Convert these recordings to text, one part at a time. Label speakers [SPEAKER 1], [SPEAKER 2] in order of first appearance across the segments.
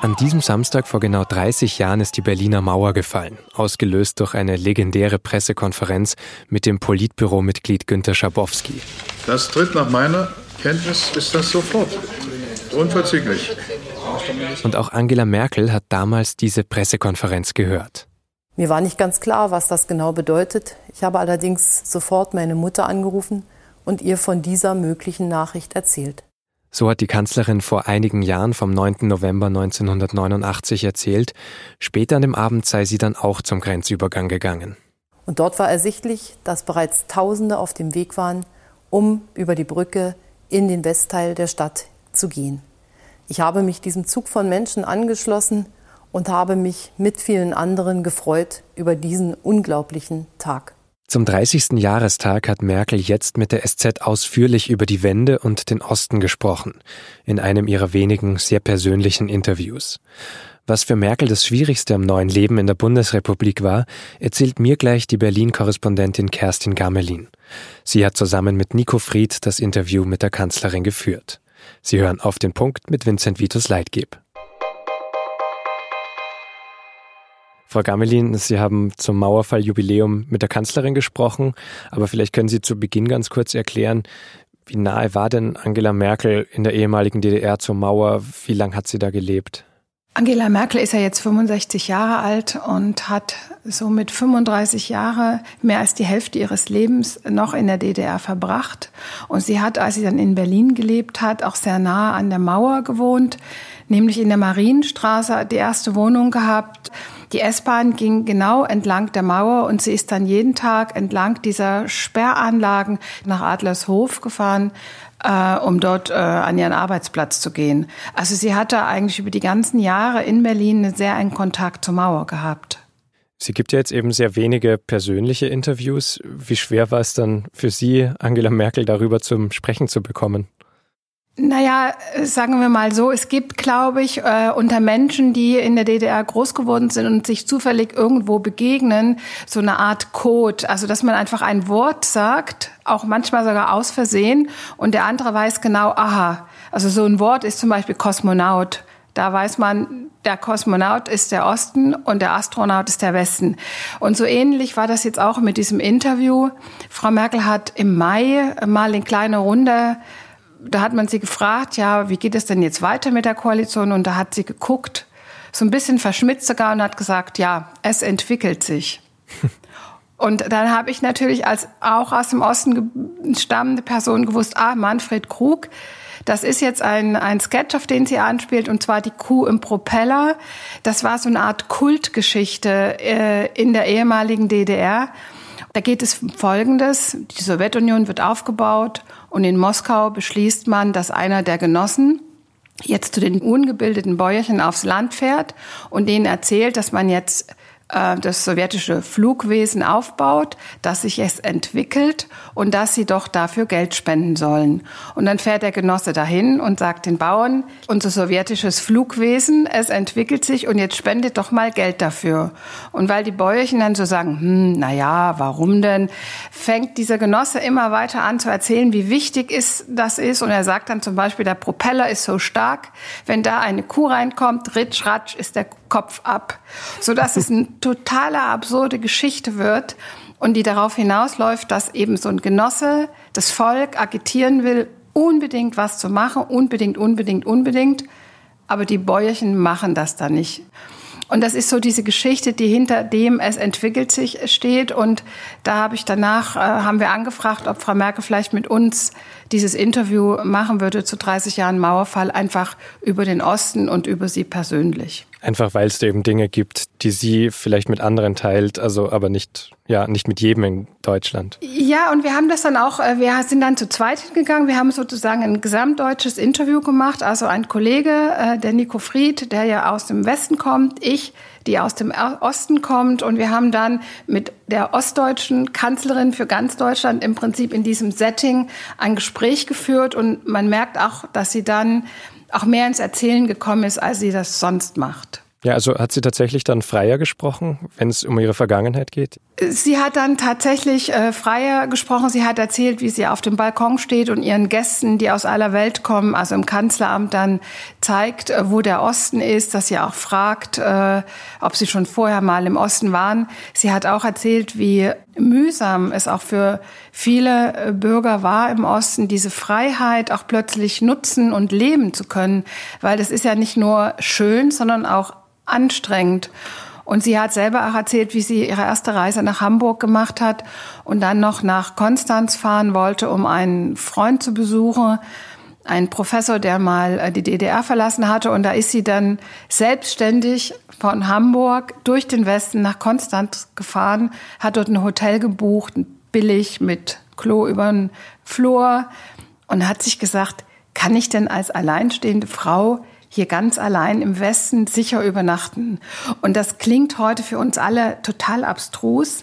[SPEAKER 1] An diesem Samstag vor genau 30 Jahren ist die Berliner Mauer gefallen, ausgelöst durch eine legendäre Pressekonferenz mit dem Politbüromitglied Günter Schabowski.
[SPEAKER 2] Das tritt nach meiner Kenntnis ist das sofort. Unverzüglich.
[SPEAKER 1] Und auch Angela Merkel hat damals diese Pressekonferenz gehört.
[SPEAKER 3] Mir war nicht ganz klar, was das genau bedeutet. Ich habe allerdings sofort meine Mutter angerufen und ihr von dieser möglichen Nachricht erzählt.
[SPEAKER 1] So hat die Kanzlerin vor einigen Jahren vom 9. November 1989 erzählt. Später an dem Abend sei sie dann auch zum Grenzübergang gegangen.
[SPEAKER 3] Und dort war ersichtlich, dass bereits Tausende auf dem Weg waren, um über die Brücke in den Westteil der Stadt zu gehen. Ich habe mich diesem Zug von Menschen angeschlossen und habe mich mit vielen anderen gefreut über diesen unglaublichen Tag.
[SPEAKER 1] Zum 30. Jahrestag hat Merkel jetzt mit der SZ ausführlich über die Wende und den Osten gesprochen, in einem ihrer wenigen sehr persönlichen Interviews. Was für Merkel das Schwierigste am neuen Leben in der Bundesrepublik war, erzählt mir gleich die Berlin-Korrespondentin Kerstin Gamelin. Sie hat zusammen mit Nico Fried das Interview mit der Kanzlerin geführt. Sie hören auf den Punkt mit Vincent Vitus Leitgeb. Frau Gamelin, Sie haben zum Mauerfalljubiläum mit der Kanzlerin gesprochen, aber vielleicht können Sie zu Beginn ganz kurz erklären, wie nahe war denn Angela Merkel in der ehemaligen DDR zur Mauer? Wie lange hat sie da gelebt?
[SPEAKER 4] Angela Merkel ist ja jetzt 65 Jahre alt und hat somit 35 Jahre, mehr als die Hälfte ihres Lebens noch in der DDR verbracht. Und sie hat, als sie dann in Berlin gelebt hat, auch sehr nahe an der Mauer gewohnt, nämlich in der Marienstraße die erste Wohnung gehabt. Die S-Bahn ging genau entlang der Mauer und sie ist dann jeden Tag entlang dieser Sperranlagen nach Adlershof gefahren, äh, um dort äh, an ihren Arbeitsplatz zu gehen. Also sie hatte eigentlich über die ganzen Jahre in Berlin einen sehr engen Kontakt zur Mauer gehabt.
[SPEAKER 1] Sie gibt ja jetzt eben sehr wenige persönliche Interviews. Wie schwer war es dann für Sie, Angela Merkel darüber zum Sprechen zu bekommen?
[SPEAKER 4] Naja, sagen wir mal so, es gibt, glaube ich, äh, unter Menschen, die in der DDR groß geworden sind und sich zufällig irgendwo begegnen, so eine Art Code. Also, dass man einfach ein Wort sagt, auch manchmal sogar aus Versehen, und der andere weiß genau, aha. Also so ein Wort ist zum Beispiel Kosmonaut. Da weiß man, der Kosmonaut ist der Osten und der Astronaut ist der Westen. Und so ähnlich war das jetzt auch mit diesem Interview. Frau Merkel hat im Mai mal in kleiner Runde da hat man sie gefragt, ja, wie geht es denn jetzt weiter mit der Koalition? Und da hat sie geguckt, so ein bisschen verschmitzt sogar und hat gesagt, ja, es entwickelt sich. und dann habe ich natürlich als auch aus dem Osten stammende Person gewusst, ah, Manfred Krug, das ist jetzt ein, ein Sketch, auf den sie anspielt, und zwar die Kuh im Propeller. Das war so eine Art Kultgeschichte äh, in der ehemaligen DDR. Da geht es um Folgendes. Die Sowjetunion wird aufgebaut und in Moskau beschließt man, dass einer der Genossen jetzt zu den ungebildeten Bäuerchen aufs Land fährt und denen erzählt, dass man jetzt das sowjetische Flugwesen aufbaut, dass sich es entwickelt und dass sie doch dafür Geld spenden sollen. Und dann fährt der Genosse dahin und sagt den Bauern, unser sowjetisches Flugwesen, es entwickelt sich und jetzt spendet doch mal Geld dafür. Und weil die Bäuerchen dann so sagen, hm, na ja, warum denn, fängt dieser Genosse immer weiter an zu erzählen, wie wichtig ist, das ist. Und er sagt dann zum Beispiel, der Propeller ist so stark, wenn da eine Kuh reinkommt, ritsch, ratsch, ist der Kopf ab. Sodass es eine totale absurde Geschichte wird und die darauf hinausläuft, dass eben so ein Genosse das Volk agitieren will, unbedingt was zu machen, unbedingt, unbedingt, unbedingt. Aber die Bäuerchen machen das da nicht. Und das ist so diese Geschichte, die hinter dem es entwickelt sich steht. Und da habe ich danach, äh, haben wir angefragt, ob Frau Merkel vielleicht mit uns dieses Interview machen würde zu 30 Jahren Mauerfall, einfach über den Osten und über sie persönlich.
[SPEAKER 1] Einfach weil es da eben Dinge gibt, die sie vielleicht mit anderen teilt, also aber nicht, ja, nicht mit jedem in Deutschland.
[SPEAKER 4] Ja, und wir haben das dann auch, äh, wir sind dann zu zweit hingegangen. Wir haben sozusagen ein gesamtdeutsches Interview gemacht. Also ein Kollege, äh, der Nico Fried, der ja aus dem Westen kommt, ich, die aus dem Osten kommt. Und wir haben dann mit der ostdeutschen Kanzlerin für ganz Deutschland im Prinzip in diesem Setting ein Gespräch geführt. Und man merkt auch, dass sie dann auch mehr ins Erzählen gekommen ist, als sie das sonst macht.
[SPEAKER 1] Ja, also hat sie tatsächlich dann freier gesprochen, wenn es um ihre Vergangenheit geht?
[SPEAKER 4] Sie hat dann tatsächlich äh, freier gesprochen. Sie hat erzählt, wie sie auf dem Balkon steht und ihren Gästen, die aus aller Welt kommen, also im Kanzleramt dann zeigt, äh, wo der Osten ist, dass sie auch fragt, äh, ob sie schon vorher mal im Osten waren. Sie hat auch erzählt, wie mühsam es auch für viele äh, Bürger war im Osten, diese Freiheit auch plötzlich nutzen und leben zu können, weil das ist ja nicht nur schön, sondern auch anstrengend. Und sie hat selber auch erzählt, wie sie ihre erste Reise nach Hamburg gemacht hat und dann noch nach Konstanz fahren wollte, um einen Freund zu besuchen, einen Professor, der mal äh, die DDR verlassen hatte. Und da ist sie dann selbstständig von Hamburg durch den Westen nach Konstanz gefahren, hat dort ein Hotel gebucht, billig mit Klo über den Flur und hat sich gesagt, kann ich denn als alleinstehende Frau hier ganz allein im Westen sicher übernachten. Und das klingt heute für uns alle total abstrus.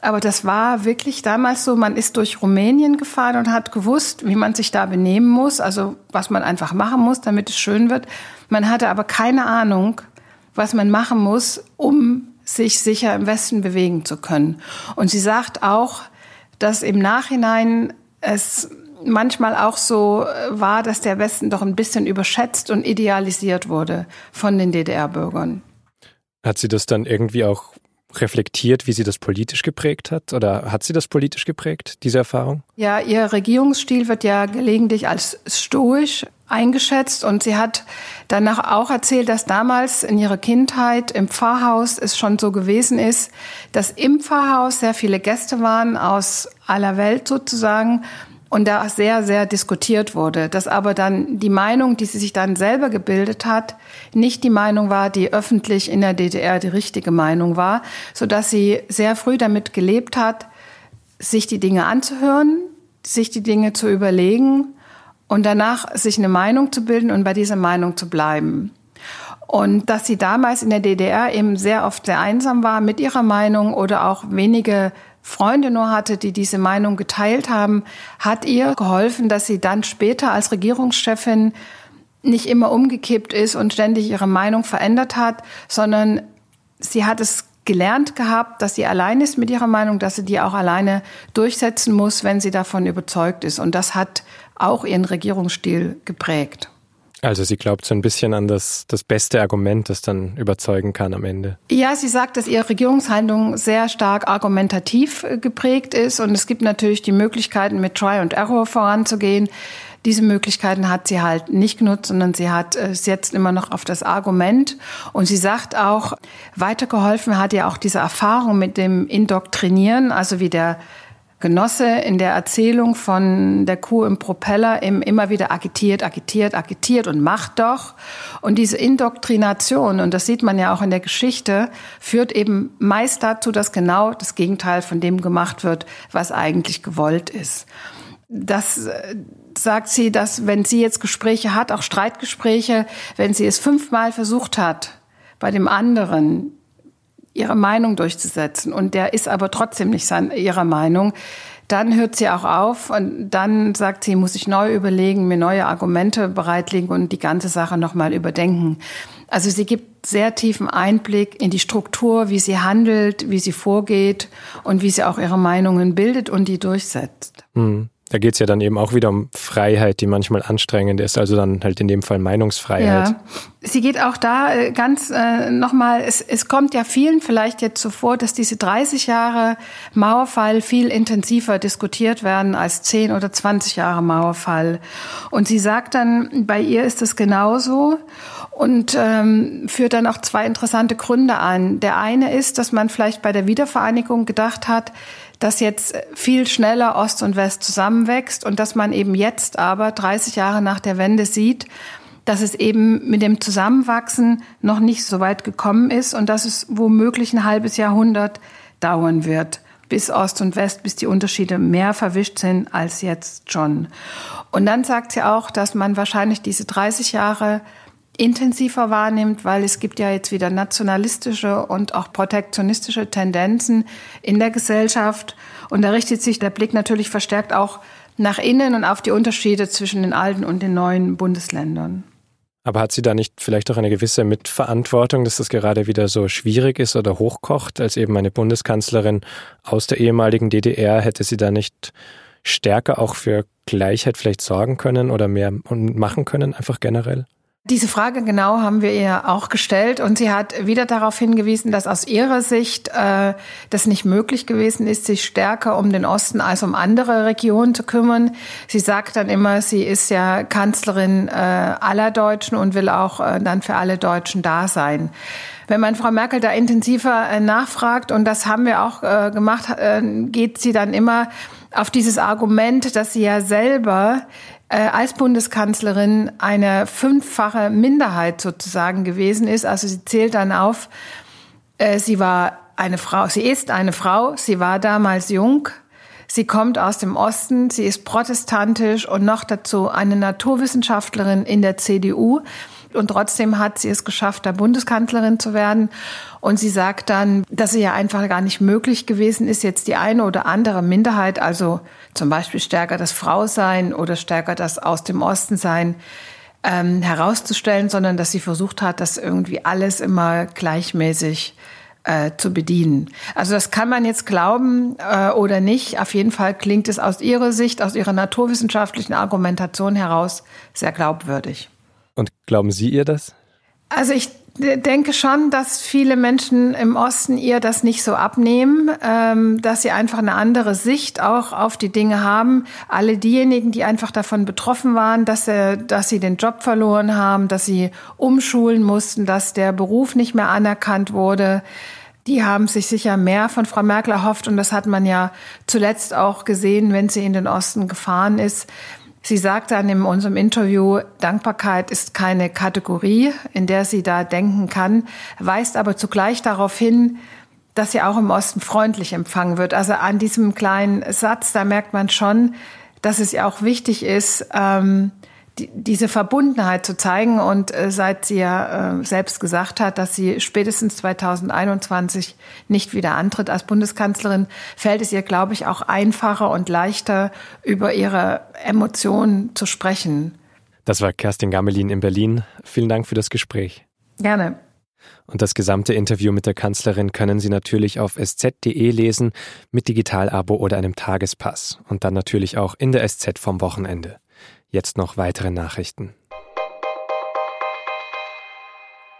[SPEAKER 4] Aber das war wirklich damals so, man ist durch Rumänien gefahren und hat gewusst, wie man sich da benehmen muss, also was man einfach machen muss, damit es schön wird. Man hatte aber keine Ahnung, was man machen muss, um sich sicher im Westen bewegen zu können. Und sie sagt auch, dass im Nachhinein es manchmal auch so äh, war, dass der Westen doch ein bisschen überschätzt und idealisiert wurde von den DDR-Bürgern.
[SPEAKER 1] Hat sie das dann irgendwie auch reflektiert, wie sie das politisch geprägt hat? Oder hat sie das politisch geprägt, diese Erfahrung?
[SPEAKER 4] Ja, ihr Regierungsstil wird ja gelegentlich als stoisch eingeschätzt und sie hat danach auch erzählt, dass damals in ihrer Kindheit im Pfarrhaus es schon so gewesen ist, dass im Pfarrhaus sehr viele Gäste waren aus aller Welt sozusagen und da sehr, sehr diskutiert wurde, dass aber dann die Meinung, die sie sich dann selber gebildet hat, nicht die Meinung war, die öffentlich in der DDR die richtige Meinung war, so dass sie sehr früh damit gelebt hat, sich die Dinge anzuhören, sich die Dinge zu überlegen und danach sich eine Meinung zu bilden und bei dieser Meinung zu bleiben. Und dass sie damals in der DDR eben sehr oft sehr einsam war mit ihrer Meinung oder auch wenige Freunde nur hatte, die diese Meinung geteilt haben, hat ihr geholfen, dass sie dann später als Regierungschefin nicht immer umgekippt ist und ständig ihre Meinung verändert hat, sondern sie hat es gelernt gehabt, dass sie allein ist mit ihrer Meinung, dass sie die auch alleine durchsetzen muss, wenn sie davon überzeugt ist. Und das hat auch ihren Regierungsstil geprägt.
[SPEAKER 1] Also sie glaubt so ein bisschen an das, das beste Argument, das dann überzeugen kann am Ende.
[SPEAKER 4] Ja, sie sagt, dass ihre Regierungshandlung sehr stark argumentativ äh, geprägt ist und es gibt natürlich die Möglichkeiten, mit Try und Error voranzugehen. Diese Möglichkeiten hat sie halt nicht genutzt, sondern sie hat äh, setzt immer noch auf das Argument. Und sie sagt auch, weitergeholfen hat ihr auch diese Erfahrung mit dem Indoktrinieren, also wie der Genosse in der Erzählung von der Kuh im Propeller immer wieder agitiert, agitiert, agitiert und macht doch. Und diese Indoktrination, und das sieht man ja auch in der Geschichte, führt eben meist dazu, dass genau das Gegenteil von dem gemacht wird, was eigentlich gewollt ist. Das äh, sagt sie, dass wenn sie jetzt Gespräche hat, auch Streitgespräche, wenn sie es fünfmal versucht hat, bei dem anderen ihre Meinung durchzusetzen und der ist aber trotzdem nicht sein, ihrer Meinung, dann hört sie auch auf und dann sagt sie, muss ich neu überlegen, mir neue Argumente bereitlegen und die ganze Sache nochmal überdenken. Also sie gibt sehr tiefen Einblick in die Struktur, wie sie handelt, wie sie vorgeht und wie sie auch ihre Meinungen bildet und die durchsetzt.
[SPEAKER 1] Mhm. Da geht es ja dann eben auch wieder um Freiheit, die manchmal anstrengend ist, also dann halt in dem Fall Meinungsfreiheit. Ja.
[SPEAKER 4] Sie geht auch da äh, ganz äh, nochmal, es, es kommt ja vielen vielleicht jetzt so vor, dass diese 30 Jahre Mauerfall viel intensiver diskutiert werden als 10 oder 20 Jahre Mauerfall. Und sie sagt dann, bei ihr ist es genauso und ähm, führt dann auch zwei interessante Gründe an. Der eine ist, dass man vielleicht bei der Wiedervereinigung gedacht hat, dass jetzt viel schneller Ost und West zusammenwächst und dass man eben jetzt aber 30 Jahre nach der Wende sieht, dass es eben mit dem Zusammenwachsen noch nicht so weit gekommen ist und dass es womöglich ein halbes Jahrhundert dauern wird, bis Ost und West, bis die Unterschiede mehr verwischt sind als jetzt schon. Und dann sagt sie auch, dass man wahrscheinlich diese 30 Jahre intensiver wahrnimmt, weil es gibt ja jetzt wieder nationalistische und auch protektionistische Tendenzen in der Gesellschaft. Und da richtet sich der Blick natürlich verstärkt auch nach innen und auf die Unterschiede zwischen den alten und den neuen Bundesländern.
[SPEAKER 1] Aber hat sie da nicht vielleicht auch eine gewisse Mitverantwortung, dass das gerade wieder so schwierig ist oder hochkocht, als eben eine Bundeskanzlerin aus der ehemaligen DDR? Hätte sie da nicht stärker auch für Gleichheit vielleicht sorgen können oder mehr machen können, einfach generell?
[SPEAKER 4] Diese Frage genau haben wir ihr auch gestellt und sie hat wieder darauf hingewiesen, dass aus ihrer Sicht äh, das nicht möglich gewesen ist, sich stärker um den Osten als um andere Regionen zu kümmern. Sie sagt dann immer, sie ist ja Kanzlerin äh, aller Deutschen und will auch äh, dann für alle Deutschen da sein. Wenn man Frau Merkel da intensiver äh, nachfragt, und das haben wir auch äh, gemacht, äh, geht sie dann immer auf dieses Argument, dass sie ja selber äh, als Bundeskanzlerin eine fünffache Minderheit sozusagen gewesen ist. Also sie zählt dann auf, äh, sie war eine Frau, sie ist eine Frau, sie war damals jung, sie kommt aus dem Osten, sie ist protestantisch und noch dazu eine Naturwissenschaftlerin in der CDU. Und trotzdem hat sie es geschafft, da Bundeskanzlerin zu werden. Und sie sagt dann, dass es ja einfach gar nicht möglich gewesen ist, jetzt die eine oder andere Minderheit, also zum Beispiel stärker das Frausein oder stärker das aus dem Osten sein, ähm, herauszustellen, sondern dass sie versucht hat, das irgendwie alles immer gleichmäßig äh, zu bedienen. Also das kann man jetzt glauben äh, oder nicht. Auf jeden Fall klingt es aus ihrer Sicht, aus ihrer naturwissenschaftlichen Argumentation heraus sehr glaubwürdig.
[SPEAKER 1] Und glauben Sie ihr das?
[SPEAKER 4] Also ich denke schon, dass viele Menschen im Osten ihr das nicht so abnehmen, ähm, dass sie einfach eine andere Sicht auch auf die Dinge haben. Alle diejenigen, die einfach davon betroffen waren, dass, er, dass sie den Job verloren haben, dass sie umschulen mussten, dass der Beruf nicht mehr anerkannt wurde, die haben sich sicher mehr von Frau Merkel erhofft. Und das hat man ja zuletzt auch gesehen, wenn sie in den Osten gefahren ist Sie sagt dann in unserem Interview, Dankbarkeit ist keine Kategorie, in der sie da denken kann, weist aber zugleich darauf hin, dass sie auch im Osten freundlich empfangen wird. Also an diesem kleinen Satz, da merkt man schon, dass es ja auch wichtig ist, ähm, die, diese Verbundenheit zu zeigen. Und äh, seit sie ja äh, selbst gesagt hat, dass sie spätestens 2021 nicht wieder antritt als Bundeskanzlerin, fällt es ihr, glaube ich, auch einfacher und leichter, über ihre Emotionen zu sprechen.
[SPEAKER 1] Das war Kerstin Gamelin in Berlin. Vielen Dank für das Gespräch.
[SPEAKER 4] Gerne.
[SPEAKER 1] Und das gesamte Interview mit der Kanzlerin können Sie natürlich auf sz.de lesen, mit Digitalabo oder einem Tagespass. Und dann natürlich auch in der SZ vom Wochenende. Jetzt noch weitere Nachrichten.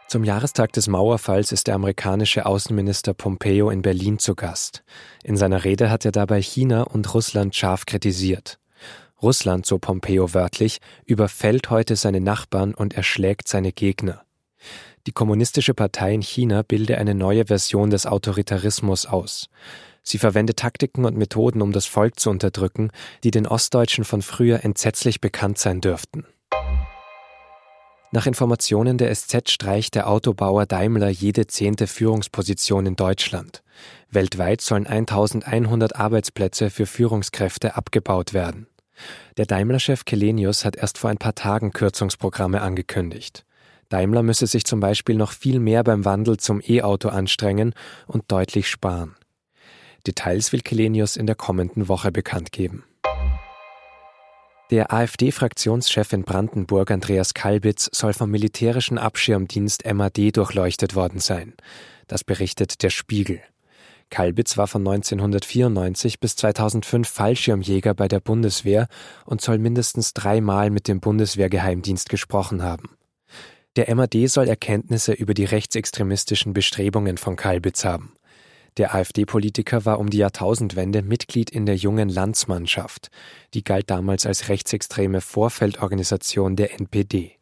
[SPEAKER 1] Zum Jahrestag des Mauerfalls ist der amerikanische Außenminister Pompeo in Berlin zu Gast. In seiner Rede hat er dabei China und Russland scharf kritisiert. Russland, so Pompeo wörtlich, überfällt heute seine Nachbarn und erschlägt seine Gegner. Die Kommunistische Partei in China bilde eine neue Version des Autoritarismus aus. Sie verwendet Taktiken und Methoden, um das Volk zu unterdrücken, die den Ostdeutschen von früher entsetzlich bekannt sein dürften. Nach Informationen der SZ streicht der Autobauer Daimler jede zehnte Führungsposition in Deutschland. Weltweit sollen 1100 Arbeitsplätze für Führungskräfte abgebaut werden. Der Daimler-Chef Kelenius hat erst vor ein paar Tagen Kürzungsprogramme angekündigt. Daimler müsse sich zum Beispiel noch viel mehr beim Wandel zum E-Auto anstrengen und deutlich sparen. Details will Kelenius in der kommenden Woche bekannt geben. Der AfD-Fraktionschef in Brandenburg, Andreas Kalbitz, soll vom militärischen Abschirmdienst MAD durchleuchtet worden sein. Das berichtet der Spiegel. Kalbitz war von 1994 bis 2005 Fallschirmjäger bei der Bundeswehr und soll mindestens dreimal mit dem Bundeswehrgeheimdienst gesprochen haben. Der MAD soll Erkenntnisse über die rechtsextremistischen Bestrebungen von Kalbitz haben. Der AfD-Politiker war um die Jahrtausendwende Mitglied in der Jungen Landsmannschaft. Die galt damals als rechtsextreme Vorfeldorganisation der NPD.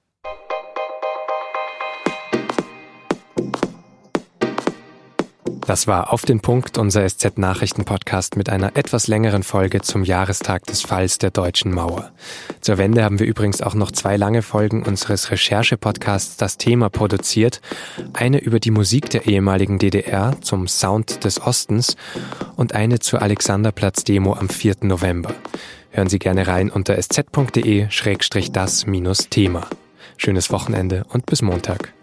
[SPEAKER 1] Das war auf den Punkt unser SZ-Nachrichten-Podcast mit einer etwas längeren Folge zum Jahrestag des Falls der Deutschen Mauer. Zur Wende haben wir übrigens auch noch zwei lange Folgen unseres Recherche-Podcasts Das Thema produziert. Eine über die Musik der ehemaligen DDR zum Sound des Ostens und eine zur Alexanderplatz-Demo am 4. November. Hören Sie gerne rein unter sz.de-das-thema. Schönes Wochenende und bis Montag.